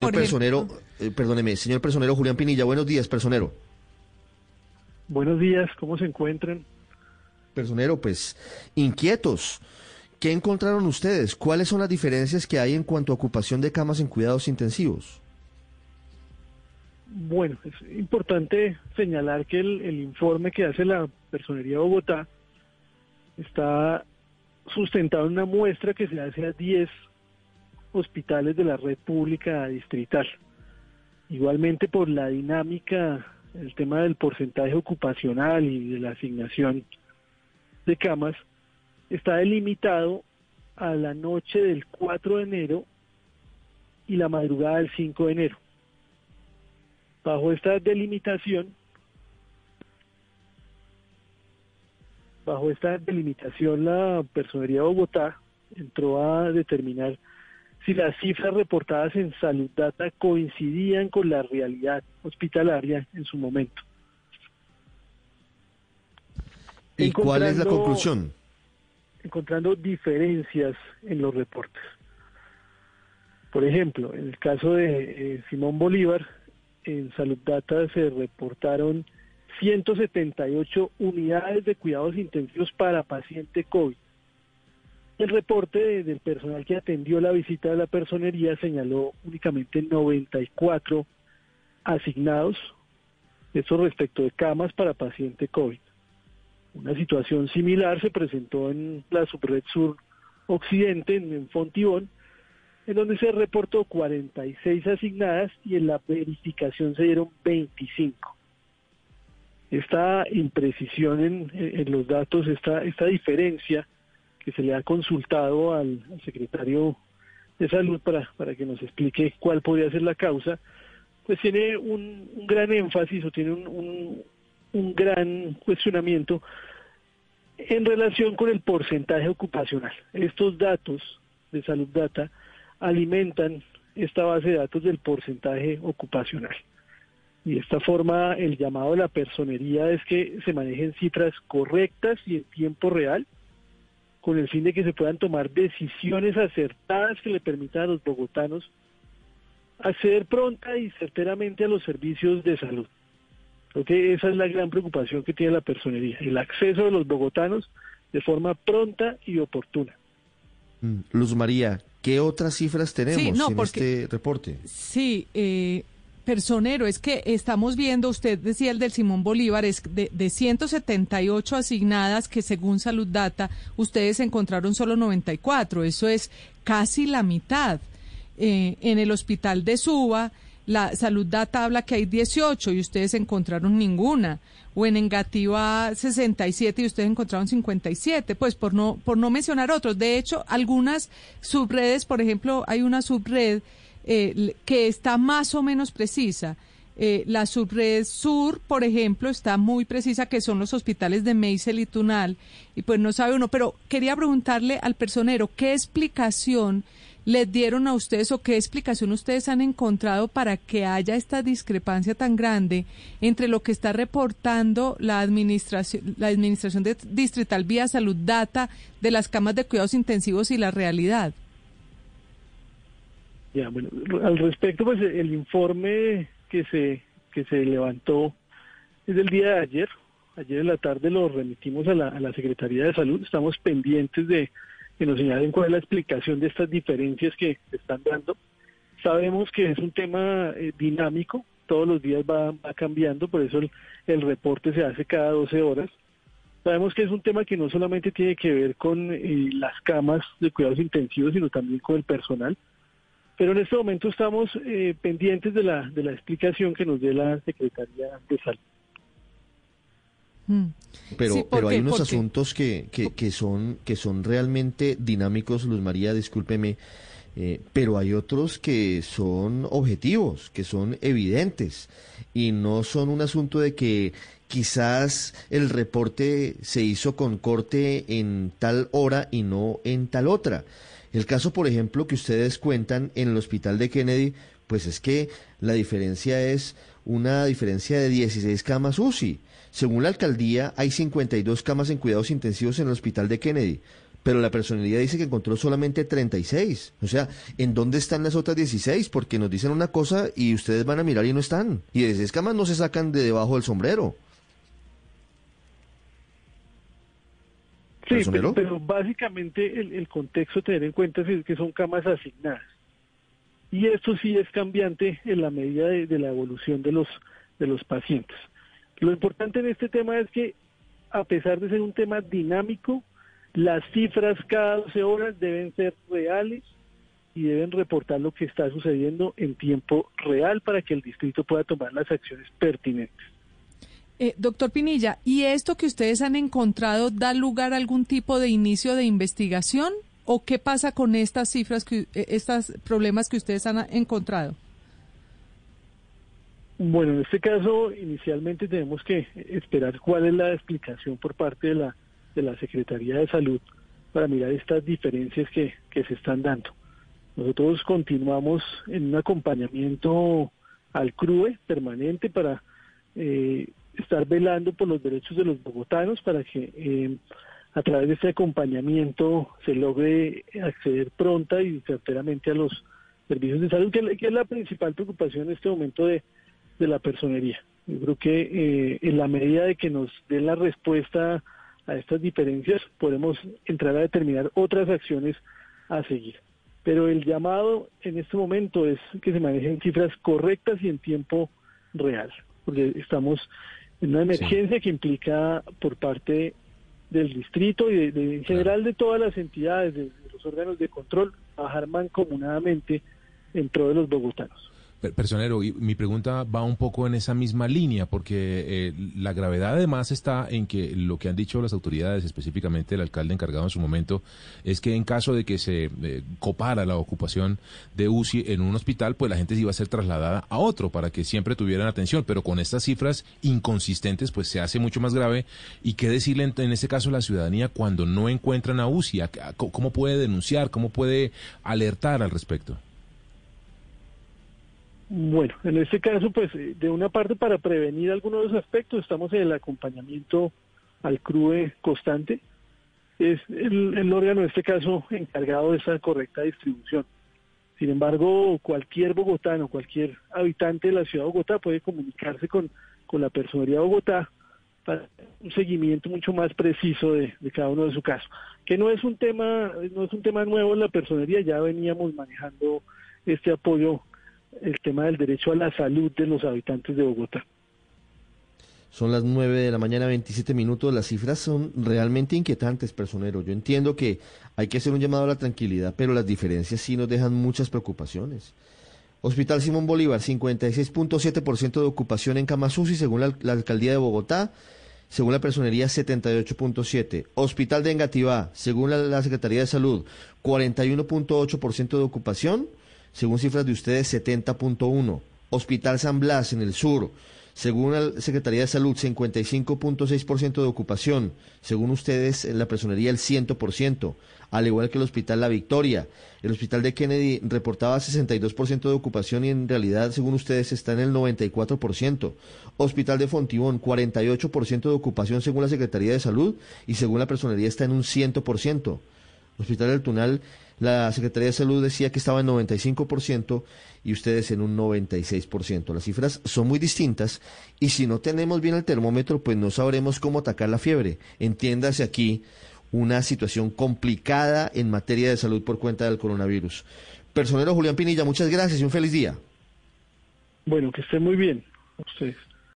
Señor personero, eh, perdóneme, señor personero Julián Pinilla, buenos días, personero. Buenos días, ¿cómo se encuentran? Personero, pues inquietos. ¿Qué encontraron ustedes? ¿Cuáles son las diferencias que hay en cuanto a ocupación de camas en cuidados intensivos? Bueno, es importante señalar que el, el informe que hace la Personería de Bogotá está sustentado en una muestra que se hace a 10 hospitales de la red pública distrital. Igualmente por la dinámica, el tema del porcentaje ocupacional y de la asignación de camas, está delimitado a la noche del 4 de enero y la madrugada del 5 de enero. Bajo esta delimitación, bajo esta delimitación la Personería de Bogotá entró a determinar si las cifras reportadas en Salud Data coincidían con la realidad hospitalaria en su momento. ¿Y cuál es la conclusión? Encontrando diferencias en los reportes. Por ejemplo, en el caso de eh, Simón Bolívar, en Salud Data se reportaron 178 unidades de cuidados intensivos para paciente COVID el reporte del personal que atendió la visita de la personería señaló únicamente 94 asignados, eso respecto de camas para paciente COVID. Una situación similar se presentó en la subred sur occidente, en Fontibón, en donde se reportó 46 asignadas y en la verificación se dieron 25. Esta imprecisión en, los datos, esta, esta diferencia, que se le ha consultado al, secretario de Salud para, para que nos explique cuál podría ser la causa, pues tiene un, gran énfasis o tiene un, un, gran cuestionamiento en relación con el porcentaje ocupacional. Estos datos de Salud Data alimentan esta base de datos del porcentaje ocupacional. Y de esta forma el llamado de la personería es que se manejen cifras correctas y en tiempo real con el fin de que se puedan tomar decisiones acertadas que le permitan a los bogotanos acceder pronta y certeramente a los servicios de salud. Creo que esa es la gran preocupación que tiene la personería, el acceso de los bogotanos de forma pronta y oportuna. Mm, Luz María, ¿qué otras cifras tenemos en este reporte? Sí, eh, personero, es que estamos viendo, usted decía el del Simón Bolívar, es de, de 178 asignadas que según Salud Data ustedes encontraron solo 94, eso es casi la mitad. Eh, en el hospital de Suba, la Salud Data habla que hay 18 y ustedes encontraron ninguna. O en Engativa 67 y ustedes encontraron 57, pues por no, por no mencionar otros. De hecho, algunas subredes, por ejemplo, hay una subred eh, que está más o menos precisa. Eh, la subred sur, por ejemplo, está muy precisa, que son los hospitales de Meisel y Tunal, y pues no sabe uno, pero quería preguntarle al personero, ¿qué explicación les dieron a ustedes o qué explicación ustedes han encontrado para que haya esta discrepancia tan grande entre lo que está reportando la administración, la administración de distrital vía salud data de las camas de cuidados intensivos y la realidad? Ya, bueno, al respecto, pues el informe que se, que se levantó es del día de ayer. Ayer en la tarde lo remitimos a la, Secretaría de Salud. Estamos pendientes de que nos señalen cuál es la explicación de estas diferencias que se están dando. Sabemos que es un tema eh, dinámico, todos los días va, va cambiando, por eso el, el, reporte se hace cada 12 horas. Sabemos que es un tema que no solamente tiene que ver con eh, las camas de cuidados intensivos, sino también con el personal. Pero en este momento estamos eh, pendientes de la, de la explicación que nos dé la Secretaría de Salud. Mm. Pero, pero hay unos asuntos que, que, que, son, que son realmente dinámicos, Luz María, discúlpeme, eh, pero hay otros que son objetivos, que son evidentes y no son un asunto de que quizás el reporte se hizo con corte en tal hora y no en tal otra. El caso, por ejemplo, que ustedes cuentan en el hospital de Kennedy, pues es que la diferencia es una diferencia de 16 camas UCI. Según la alcaldía, hay 52 camas en cuidados intensivos en el hospital de Kennedy, pero la personería dice que encontró solamente 36. O sea, ¿en dónde están las otras 16? Porque nos dicen una cosa y ustedes van a mirar y no están. Y de escamas no se sacan de debajo del sombrero. Sí, pero, básicamente el, contexto tener en cuenta es que son camas asignadas. Y esto sí es cambiante en la medida de, la evolución de los, de los pacientes. Lo importante en este tema es que, a pesar de ser un tema dinámico, las cifras cada 12 horas deben ser reales y deben reportar lo que está sucediendo en tiempo real para que el distrito pueda tomar las acciones pertinentes. Eh, doctor Pinilla, ¿y esto que ustedes han encontrado da lugar a algún tipo de inicio de investigación? ¿O qué pasa con estas cifras, que, eh, estos problemas que ustedes han encontrado? Bueno, en este caso, inicialmente tenemos que esperar cuál es la explicación por parte de la, de la Secretaría de Salud para mirar estas diferencias que, que se están dando. Nosotros continuamos en un acompañamiento al CRUE permanente para eh, estar velando por los derechos de los bogotanos para que eh, a través de este acompañamiento se logre acceder pronta y certeramente a los servicios de salud, que, es la principal preocupación en este momento de, la personería. Yo creo que eh, en la medida de que nos den la respuesta a estas diferencias, podemos entrar a determinar otras acciones a seguir. Pero el llamado en este momento es que se manejen cifras correctas y en tiempo real, porque estamos una emergencia que implica por parte del distrito y de, en general de todas las entidades, de, los órganos de control, trabajar mancomunadamente en pro de los bogotanos. Personero, y mi pregunta va un poco en esa misma línea, porque eh, la gravedad además está en que lo que han dicho las autoridades, específicamente el alcalde encargado en su momento, es que en caso de que se eh, copara la ocupación de UCI en un hospital, pues la gente se iba a ser trasladada a otro para que siempre tuvieran atención, pero con estas cifras inconsistentes, pues se hace mucho más grave. ¿Y qué decirle en, en este caso a la ciudadanía cuando no encuentran a UCI? ¿Cómo puede denunciar? ¿Cómo puede alertar al respecto? Bueno, en este caso, pues eh, de una parte para prevenir algunos de los aspectos, estamos en el acompañamiento al CRUE constante. Es el, órgano, en este caso, encargado de esa correcta distribución. Sin embargo, cualquier bogotano, cualquier habitante de la ciudad de Bogotá puede comunicarse con, con la personería Bogotá para un seguimiento mucho más preciso de, de, cada uno de su caso. Que no es un tema, no es un tema nuevo en la personería, ya veníamos manejando este apoyo el tema del derecho a la salud de los habitantes de Bogotá. Son las 9 de la mañana, 27 minutos. Las cifras son realmente inquietantes, personero. Yo entiendo que hay que hacer un llamado a la tranquilidad, pero las diferencias sí nos dejan muchas preocupaciones. Hospital Simón Bolívar, 56.7% de ocupación en Camasusi, según la, alcaldía de Bogotá. Según la personería, 78.7. Hospital de Engativá, según la Secretaría de Salud, 41.8% de ocupación según cifras de ustedes 70.1. Hospital San Blas en el sur, según la Secretaría de Salud 55.6% de ocupación, según ustedes la personería el 100%, al igual que el Hospital La Victoria. El Hospital de Kennedy reportaba 62% de ocupación y en realidad, según ustedes, está en el 94%. Hospital de Fontibón, 48% de ocupación según la Secretaría de Salud y según la personería está en un 100%. Hospital del Tunal la Secretaría de Salud decía que estaba en 95% y ustedes en un 96%. Las cifras son muy distintas y si no tenemos bien el termómetro, pues no sabremos cómo atacar la fiebre. Entiéndase aquí una situación complicada en materia de salud por cuenta del coronavirus. Personero Julián Pinilla, muchas gracias y un feliz día. Bueno, que esté muy bien. ustedes.